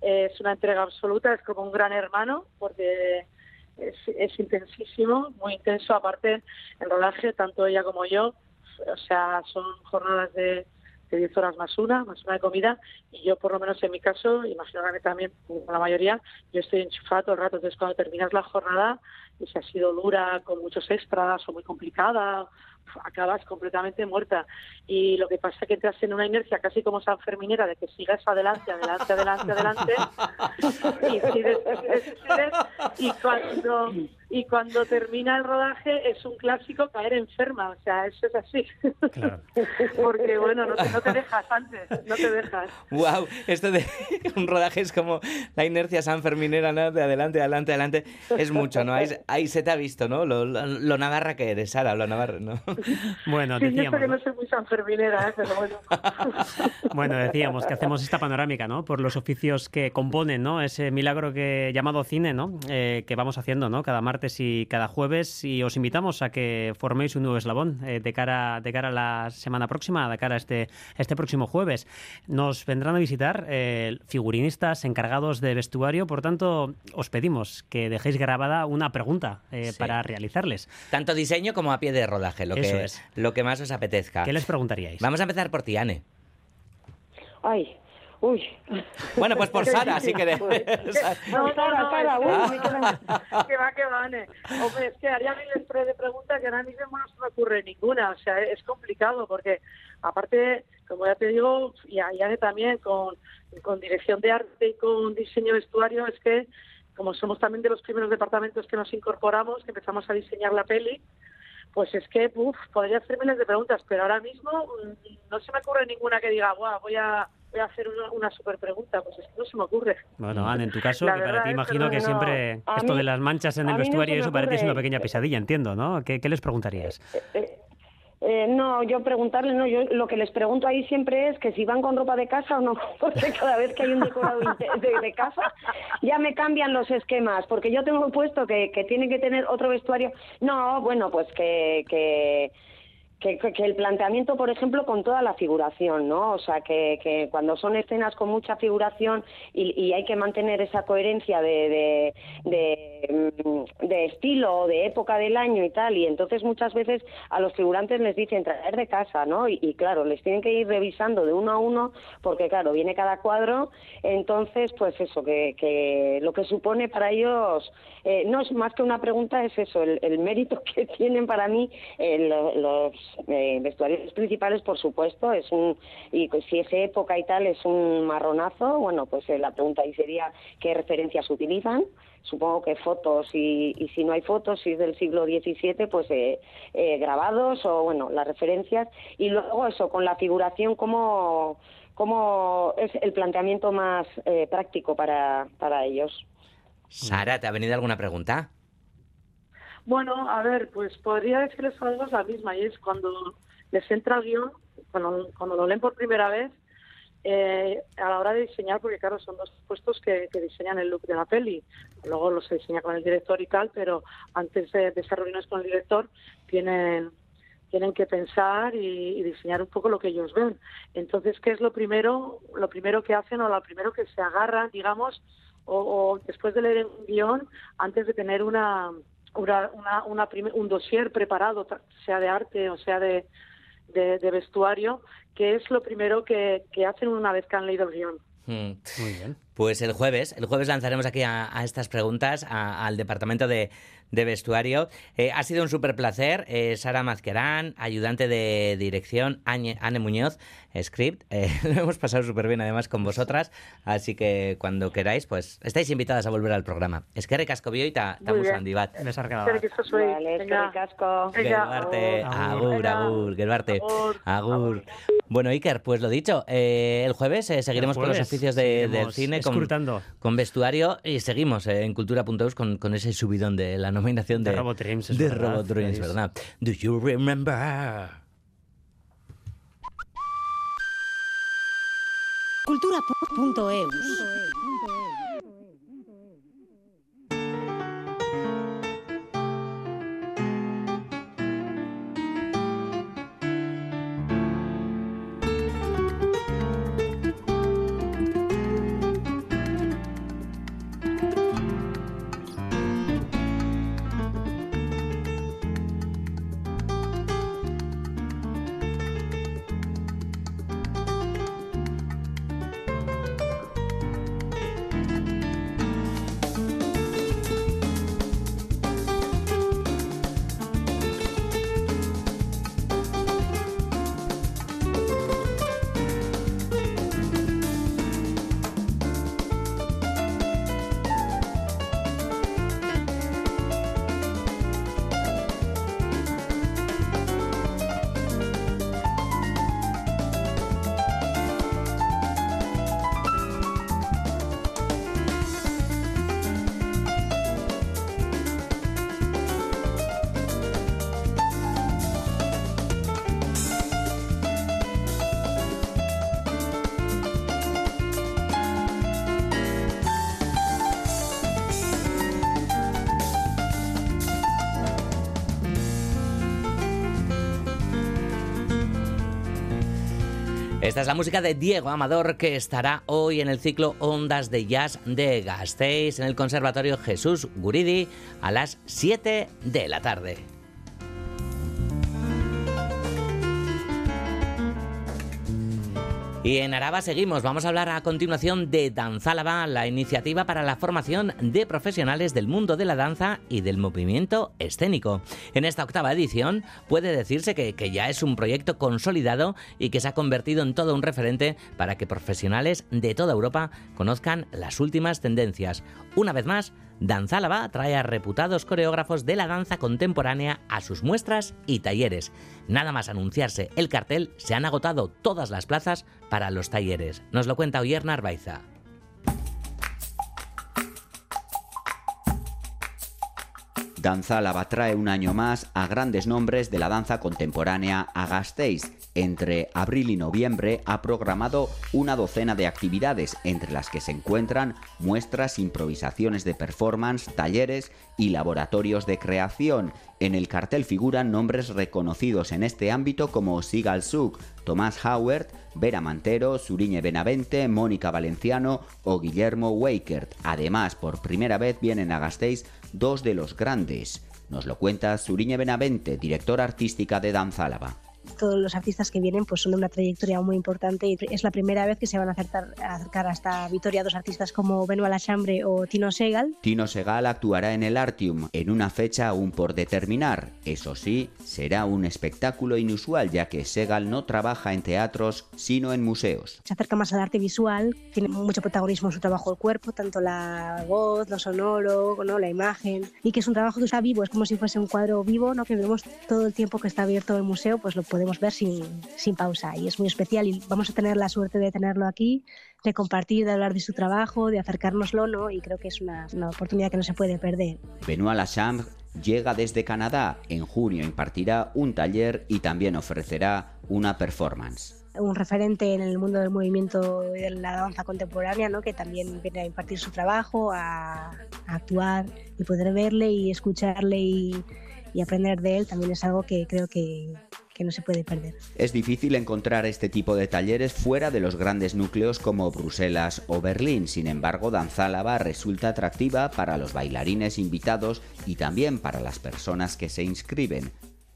es una entrega absoluta, es como un gran hermano, porque es, es intensísimo, muy intenso, aparte el rodaje, tanto ella como yo, o sea, son jornadas de, de 10 horas más una, más una de comida, y yo por lo menos en mi caso, imagino que también con la mayoría, yo estoy enchufada todo el rato, entonces cuando terminas la jornada, y si ha sido dura, con muchos extras o muy complicada, acabas completamente muerta. Y lo que pasa es que entras en una inercia casi como San Ferminera de que sigas adelante, adelante, adelante, adelante. y, sigues, sigues, sigues, y cuando y cuando termina el rodaje es un clásico caer enferma, o sea, eso es así. Porque bueno, no te, no te dejas antes, no te dejas. ¡Wow! Esto de un rodaje es como la inercia sanferminera, ¿no? De adelante, adelante, adelante. Es mucho, ¿no? Ahí, ahí se te ha visto, ¿no? Lo, lo, lo navarra que eres, Sara, lo navarra, ¿no? Bueno, Sí, yo sé decíamos, que ¿no? no soy muy sanferminera, ¿eh? pero bueno. Bueno, decíamos que hacemos esta panorámica, ¿no? Por los oficios que componen, ¿no? Ese milagro que llamado cine, ¿no? Eh, que vamos haciendo, ¿no? Cada martes y cada jueves y os invitamos a que forméis un nuevo eslabón eh, de cara de cara a la semana próxima, de cara a este este próximo jueves. Nos vendrán a visitar eh, figurinistas encargados de vestuario, por tanto os pedimos que dejéis grabada una pregunta eh, Sí. para realizarles. Tanto diseño como a pie de rodaje, lo, Eso que, es. lo que más os apetezca. ¿Qué les preguntaríais? Vamos a empezar por ti, Anne. Ay, Uy. Bueno, pues por Sara, si querés. No, Sara, no, Sara, es uy, que- que va, que va, Ane. Hombre, es que haría miles de preguntas que ahora mismo no se me ocurre ninguna. O sea, es complicado porque, aparte, como ya te digo, y a y Ane también, con, con dirección de arte y con diseño de vestuario, es que, como somos también de los primeros departamentos que nos incorporamos, que empezamos a diseñar la peli, pues es que, uff, podría hacer miles de preguntas, pero ahora mismo mm, no se me ocurre ninguna que diga, guau, voy a, voy a hacer una, una super pregunta. Pues es que no se me ocurre. Bueno, Anne, en tu caso, que para ti imagino no, que no. siempre A esto mí- de las manchas en el no vestuario, me eso para ti es una pequeña pesadilla, entiendo, ¿no? ¿Qué, qué les preguntarías? Eh, no, yo preguntarle, no, yo lo que les pregunto ahí siempre es que si van con ropa de casa o no, porque cada vez que hay un decorado de casa ya me cambian los esquemas, porque yo tengo puesto que, que tienen que tener otro vestuario. No, bueno, pues que, que, que, que- el planteamiento, por ejemplo, con toda la figuración, ¿no? O sea, que, que cuando son escenas con mucha figuración y, hay que mantener esa coherencia de, de, de, mm, de estilo o de época del año y tal, y entonces muchas veces a los figurantes les dicen traer de casa, ¿no? Y, claro, les tienen que ir revisando de uno a uno, porque claro, viene cada cuadro, entonces, pues eso, que, que lo que supone para ellos eh, no es más que una pregunta, es eso, el, mérito que tienen para mí eh, lo- los eh, vestuarios principales, por supuesto, es un, y pues si es época y tal es un marronazo, bueno, pues eh, la pregunta ahí sería qué referencias utilizan, supongo que fotos y, y si no hay fotos, si es del siglo XVII, pues eh, eh, grabados o bueno, las referencias y luego eso, con la figuración, cómo, cómo es el planteamiento más eh, práctico para, para ellos. Sara, ¿te ha venido alguna pregunta? Bueno, a ver, pues podría decirles a los dos la misma, y es cuando les entra el guion, cuando, cuando lo leen por primera vez, eh, a la hora de diseñar, porque claro, son dos puestos que, que diseñan el look de la peli, luego lo se diseña con el director y tal, pero antes de, de esas reuniones con el director tienen tienen que pensar y, y diseñar un poco lo que ellos ven. Entonces, ¿qué es lo primero, lo primero que hacen o lo primero que se agarran, digamos, o, o después de leer un guion, antes de tener una, una, una, una un dossier preparado, sea de arte o sea de, de, de vestuario, ¿qué es lo primero que, que hacen una vez que han leído el guion? Mm. Muy bien. Pues el jueves, el jueves lanzaremos aquí a, a estas preguntas a- al departamento de, de vestuario. Eh, ha sido un súper placer. Eh, Sara Mazquerán, ayudante de dirección, Añe- Anne Muñoz, script. Eh, lo hemos pasado súper bien además con vosotras. Así que cuando queráis, pues estáis invitadas a volver al programa. Es que recasco bioita, Muy estamos bien. handi bat. Asko. Venga, Gerbarte, agur. agur, gerbarte, Agur. Bueno, Iker, pues lo dicho, eh, el jueves eh, seguiremos con los jueves oficios de- del seguiremos con, escrutando. con vestuario y seguimos eh, en cultura.eus con, con ese subidón de la nominación de, De Robot Dreams, es de verdad, Robot Dreams, Feliz. ¿verdad? Do you remember? Cultura.eus. Esta es la música de Diego Amador que estará hoy en el ciclo Ondas de Jazz de Gasteiz en el Conservatorio Jesús Guridi a las 7 de la tarde. Y en Araba seguimos. Vamos a hablar a continuación de Danzálava, la iniciativa para la formación de profesionales del mundo de la danza y del movimiento escénico. En esta octava edición puede decirse que, que ya es un proyecto consolidado y que se ha convertido en todo un referente para que profesionales de toda Europa conozcan las últimas tendencias. Una vez más, Danzálava trae a reputados coreógrafos de la danza contemporánea a sus muestras y talleres. Nada más anunciarse el cartel, se han agotado todas las plazas para los talleres. Nos lo cuenta Oyer Narvaiza. Danzálava trae un año más a grandes nombres de la danza contemporánea a Gasteiz. Entre abril y noviembre ha programado una docena de actividades, entre las que se encuentran muestras, improvisaciones de performance, talleres y laboratorios de creación. En el cartel figuran nombres reconocidos en este ámbito como Sigal Suk, Tomás Howard, Vera Mantero, Suriñe Benavente, Mónica Valenciano o Guillermo Wakert. Además, por primera vez vienen a Gasteiz dos de los grandes. Nos lo cuenta Suriñe Benavente, directora artística de Danzálava todos los artistas que vienen pues son de una trayectoria muy importante y es la primera vez que se van a acercar, a acercar hasta Vitoria dos artistas como Benoit Lachambre o Tino Segal. Tino Segal actuará en el Artium en una fecha aún por determinar. Eso sí, será un espectáculo inusual ya que Segal no trabaja en teatros sino en museos. Se acerca más al arte visual, tiene mucho protagonismo en su trabajo el cuerpo, tanto la voz, lo sonoro, ¿no? la imagen y que es un trabajo que está vivo, es como si fuese un cuadro vivo, ¿no? que vemos todo el tiempo que está abierto el museo, pues lo podemos ver sin, sin pausa y es muy especial y vamos a tener la suerte de tenerlo aquí, de compartir, de hablar de su trabajo, de acercárnoslo, ¿no? Y creo que es una, una oportunidad que no se puede perder. Benoit Lachambre llega desde Canadá. En junio impartirá un taller y también ofrecerá una performance un referente en el mundo del movimiento y de la danza contemporánea, ¿no? que también viene a impartir su trabajo, a, a actuar y poder verle y escucharle y, y aprender de él también es algo que creo que, no se puede perder. Es difícil encontrar este tipo de talleres fuera de los grandes núcleos como Bruselas o Berlín. Sin embargo, Danzálava resulta atractiva para los bailarines invitados y también para las personas que se inscriben.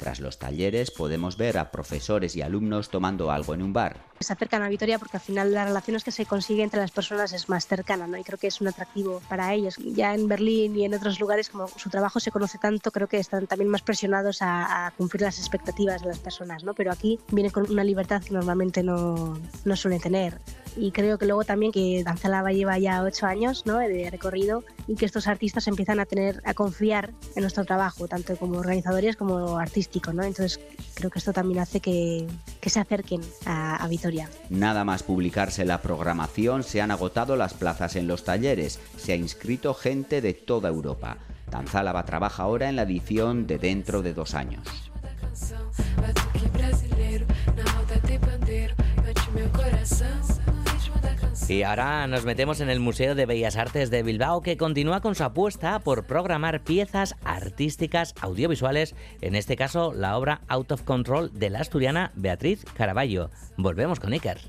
Tras los talleres podemos ver a profesores y alumnos tomando algo en un bar. Se acercan a Vitoria porque al final las relaciones que se consiguen entre las personas es más cercana, ¿no? Y creo que es un atractivo para ellos. Ya en Berlín y en otros lugares, como su trabajo se conoce tanto, creo que están también más presionados a, a cumplir las expectativas de las personas, ¿no? Pero aquí viene con una libertad que normalmente no, no suelen tener y creo que luego también que Danzalava lleva ya ocho años ¿no? de recorrido y que estos artistas empiezan a tener a confiar en nuestro trabajo tanto como organizadores como artístico ¿no? entonces creo que esto también hace que, que se acerquen a, a Vitoria Nada más publicarse la programación se han agotado las plazas en los talleres se ha inscrito gente de toda Europa Danzálava trabaja ahora en la edición de dentro de dos años Y ahora nos metemos en el Museo de Bellas Artes de Bilbao que continúa con su apuesta por programar piezas artísticas audiovisuales, en este caso la obra Out of Control de la asturiana Beatriz Caraballo. Volvemos con Iker.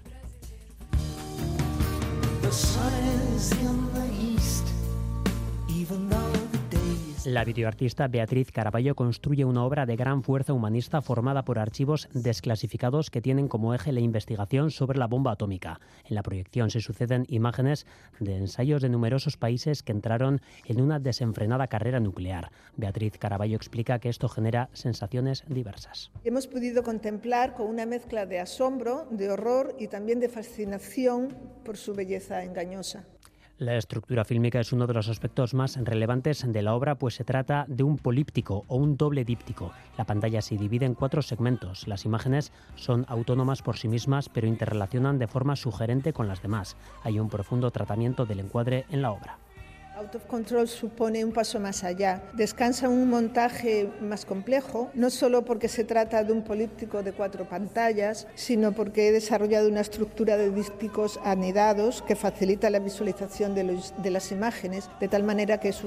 La videoartista Beatriz Caraballo construye una obra de gran fuerza humanista formada por archivos desclasificados que tienen como eje la investigación sobre la bomba atómica. En la proyección se suceden imágenes de ensayos de numerosos países que entraron en una desenfrenada carrera nuclear. Beatriz Caraballo explica que esto genera sensaciones diversas. Hemos podido contemplar con una mezcla de asombro, de horror y también de fascinación por su belleza engañosa. La estructura fílmica es uno de los aspectos más relevantes de la obra, pues se trata de un políptico o un doble díptico. La pantalla se divide en cuatro segmentos. Las imágenes son autónomas por sí mismas, pero interrelacionan de forma sugerente con las demás. Hay un profundo tratamiento del encuadre en la obra. Out of Control supone un paso más allá. Descansa un montaje más complejo, no solo porque se trata de un políptico de cuatro pantallas, sino porque he desarrollado una estructura de dípticos anidados que facilita la visualización de, de las imágenes, de tal manera que es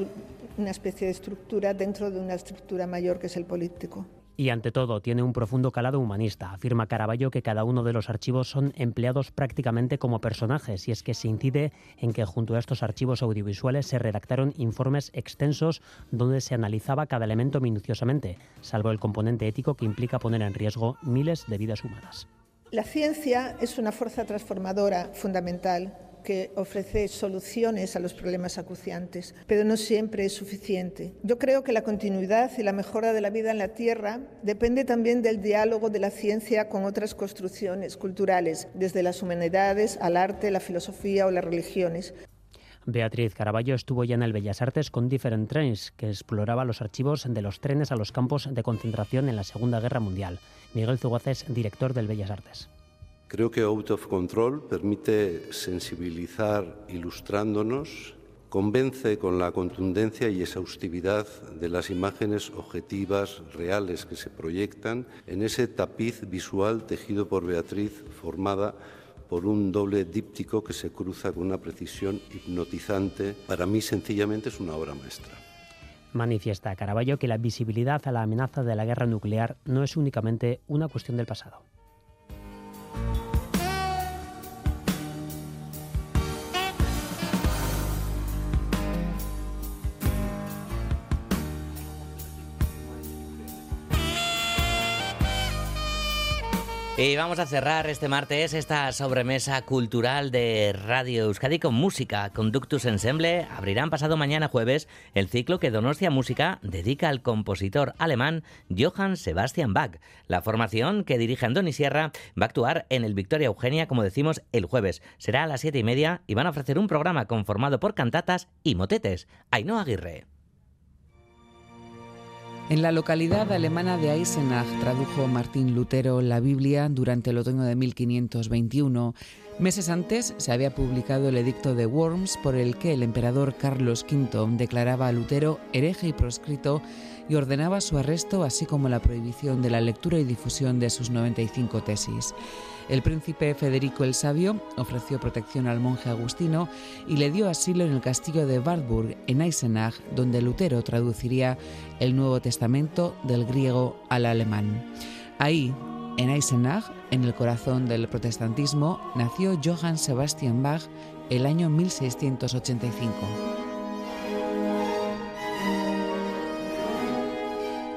una especie de estructura dentro de una estructura mayor que es el políptico. Y ante todo, tiene un profundo calado humanista. Afirma Caraballo que cada uno de los archivos son empleados prácticamente como personajes, y es que se incide en que junto a estos archivos audiovisuales se redactaron informes extensos donde se analizaba cada elemento minuciosamente, salvo el componente ético que implica poner en riesgo miles de vidas humanas. La ciencia es una fuerza transformadora fundamental que ofrece soluciones a los problemas acuciantes, pero no siempre es suficiente. Yo creo que la continuidad y la mejora de la vida en la Tierra depende también del diálogo de la ciencia con otras construcciones culturales, desde las humanidades al arte, la filosofía o las religiones. Beatriz Caraballo estuvo ya en el Bellas Artes con Different Trains, que exploraba los archivos de los trenes a los campos de concentración en la Segunda Guerra Mundial. Miguel Zugoces, director del Bellas Artes. Creo que Out of Control permite sensibilizar ilustrándonos, convence con la contundencia y exhaustividad de las imágenes objetivas, reales que se proyectan en ese tapiz visual tejido por Beatriz, formada por un doble díptico que se cruza con una precisión hipnotizante. Para mí, sencillamente, es una obra maestra. Manifiesta Caraballo que la visibilidad a la amenaza de la guerra nuclear no es únicamente una cuestión del pasado. Y vamos a cerrar este martes esta sobremesa cultural de Radio Euskadi con música. Conductus Ensemble abrirán pasado mañana jueves el ciclo que Donostia Música dedica al compositor alemán Johann Sebastian Bach. La formación que dirige Andoni Sierra va a actuar en el Victoria Eugenia, como decimos, el jueves. Será a las siete y media y van a ofrecer un programa conformado por cantatas y motetes. Ainhoa Aguirre. En la localidad alemana de Eisenach tradujo Martín Lutero la Biblia durante el otoño de 1521. Meses antes se había publicado el edicto de Worms por el que el emperador Carlos V declaraba a Lutero hereje y proscrito y ordenaba su arresto así como la prohibición de la lectura y difusión de sus 95 tesis. El príncipe Federico el Sabio ofreció protección al monje agustino y le dio asilo en el castillo de Wartburg, en Eisenach, donde Lutero traduciría el Nuevo Testamento del griego al alemán. Ahí, en Eisenach, en el corazón del protestantismo, nació Johann Sebastian Bach el año 1685.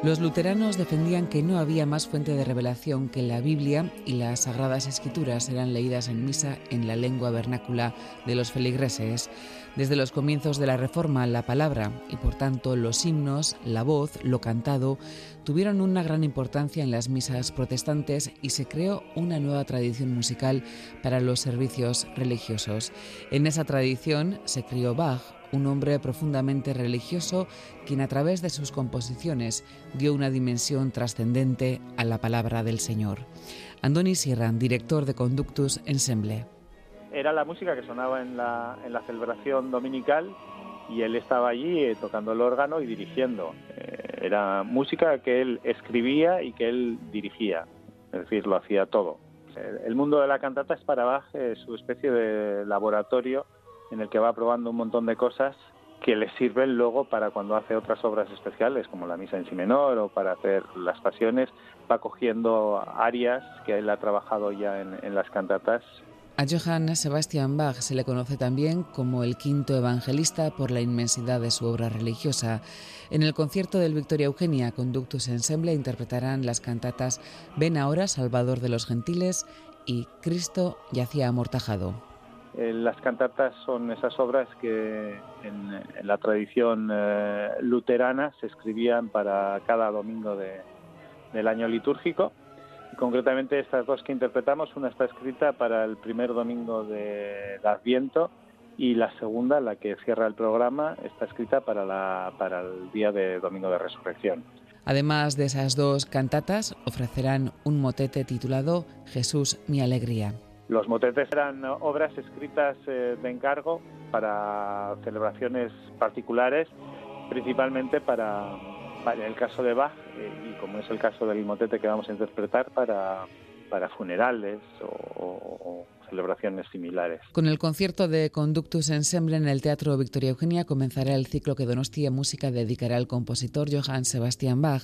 Los luteranos defendían que no había más fuente de revelación que la Biblia y las sagradas escrituras eran leídas en misa en la lengua vernácula de los feligreses. Desde los comienzos de la Reforma, la palabra y por tanto los himnos, la voz, lo cantado, tuvieron una gran importancia en las misas protestantes y se creó una nueva tradición musical para los servicios religiosos. En esa tradición se crió Bach, un hombre profundamente religioso quien a través de sus composiciones dio una dimensión trascendente a la palabra del Señor. Andoni Sierra, director de Conductus Ensemble. Era la música que sonaba en la, celebración dominical y él estaba allí eh, tocando el órgano y dirigiendo. Eh, era música que él escribía y que él dirigía, es decir, lo hacía todo. El mundo de la cantata es para Bach eh, su especie de laboratorio en el que va probando un montón de cosas que le sirven luego para cuando hace otras obras especiales, como la misa en si menor o para hacer las pasiones, va cogiendo arias que él ha trabajado ya en, las cantatas. A Johann Sebastian Bach se le conoce también como el quinto evangelista por la inmensidad de su obra religiosa. En el concierto del Victoria Eugenia, Conductus Ensemble interpretarán las cantatas Ven ahora, Salvador de los Gentiles y Cristo yacía amortajado. Eh, las cantatas son esas obras que en, la tradición eh, luterana se escribían para cada domingo del año litúrgico. concretamente estas dos que interpretamos, una está escrita para el primer domingo de, Adviento y la segunda, la que cierra el programa, está escrita para el día de Domingo de Resurrección. Además de esas dos cantatas, ofrecerán un motete titulado Jesús mi alegría. Los motetes eran obras escritas eh, de encargo para celebraciones particulares, principalmente para, el caso de Bach eh, y como es el caso del motete que vamos a interpretar para, para funerales o, celebraciones similares. Con el concierto de Conductus Ensemble en el Teatro Victoria Eugenia comenzará el ciclo que Donostia Música dedicará al compositor Johann Sebastian Bach.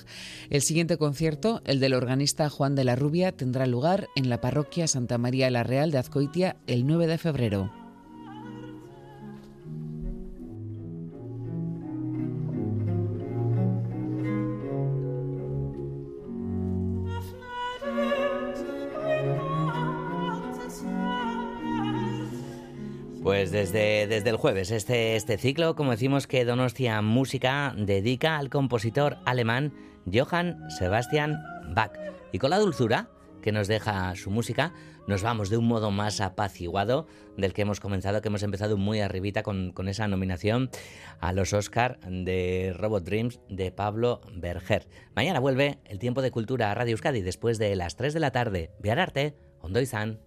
El siguiente concierto, el del organista Juan de la Rubia, tendrá lugar en la parroquia Santa María la Real de Azcoitia el 9 de febrero. Pues desde, desde el jueves, este, este ciclo, como decimos que Donostia Música dedica al compositor alemán Johann Sebastian Bach. Y con la dulzura que nos deja su música, nos vamos de un modo más apaciguado del que hemos comenzado, que hemos empezado muy arribita con, con esa nominación a los Oscar de Robot Dreams de Pablo Berger. Mañana vuelve el tiempo de cultura a Radio Euskadi después de las 3 de la tarde. Viararte, Ondo izan.